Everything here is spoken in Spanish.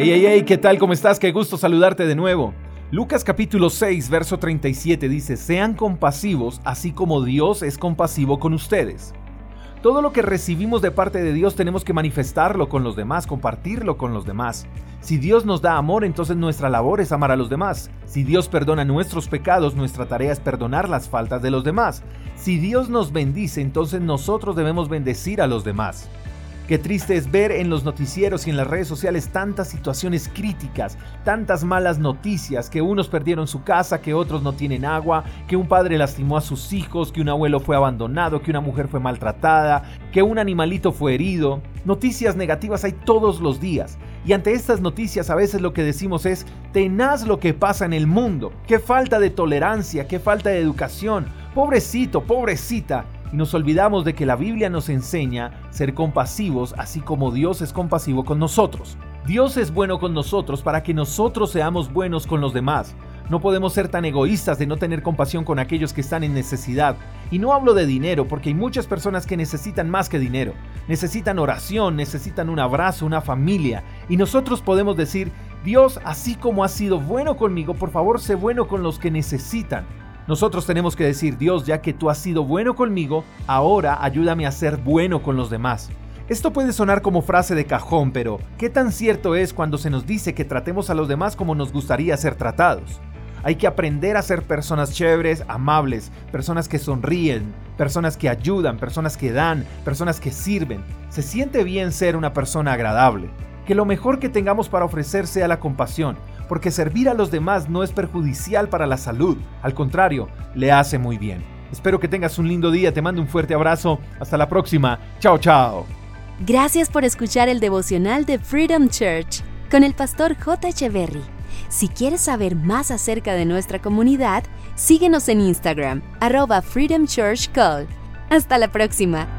Hey, hey, hey, ¿qué tal? ¿Cómo estás? Qué gusto saludarte de nuevo. Lucas capítulo 6, verso 37 dice, sean compasivos así como Dios es compasivo con ustedes. Todo lo que recibimos de parte de Dios tenemos que manifestarlo con los demás, compartirlo con los demás. Si Dios nos da amor, entonces nuestra labor es amar a los demás. Si Dios perdona nuestros pecados, nuestra tarea es perdonar las faltas de los demás. Si Dios nos bendice, entonces nosotros debemos bendecir a los demás. Qué triste es ver en los noticieros y en las redes sociales tantas situaciones críticas, tantas malas noticias, que unos perdieron su casa, que otros no tienen agua, que un padre lastimó a sus hijos, que un abuelo fue abandonado, que una mujer fue maltratada, que un animalito fue herido. Noticias negativas hay todos los días. Y ante estas noticias a veces lo que decimos es, tenaz lo que pasa en el mundo, qué falta de tolerancia, qué falta de educación, pobrecito, pobrecita y nos olvidamos de que la Biblia nos enseña ser compasivos así como Dios es compasivo con nosotros. Dios es bueno con nosotros para que nosotros seamos buenos con los demás. No podemos ser tan egoístas de no tener compasión con aquellos que están en necesidad. Y no hablo de dinero, porque hay muchas personas que necesitan más que dinero. Necesitan oración, necesitan un abrazo, una familia. Y nosotros podemos decir, Dios, así como has sido bueno conmigo, por favor sé bueno con los que necesitan. Nosotros tenemos que decir, Dios, ya que tú has sido bueno conmigo, ahora ayúdame a ser bueno con los demás. Esto puede sonar como frase de cajón, pero ¿qué tan cierto es cuando se nos dice que tratemos a los demás como nos gustaría ser tratados? Hay que aprender a ser personas chéveres, amables, personas que sonríen, personas que ayudan, personas que dan, personas que sirven. Se siente bien ser una persona agradable. Que lo mejor que tengamos para ofrecer sea la compasión, porque servir a los demás no es perjudicial para la salud, al contrario, le hace muy bien. Espero que tengas un lindo día, te mando un fuerte abrazo, hasta la próxima, chao chao. Gracias por escuchar el devocional de Freedom Church con el pastor J. Echeverry. Si quieres saber más acerca de nuestra comunidad, síguenos en Instagram, arroba Freedom Church Call. Hasta la próxima.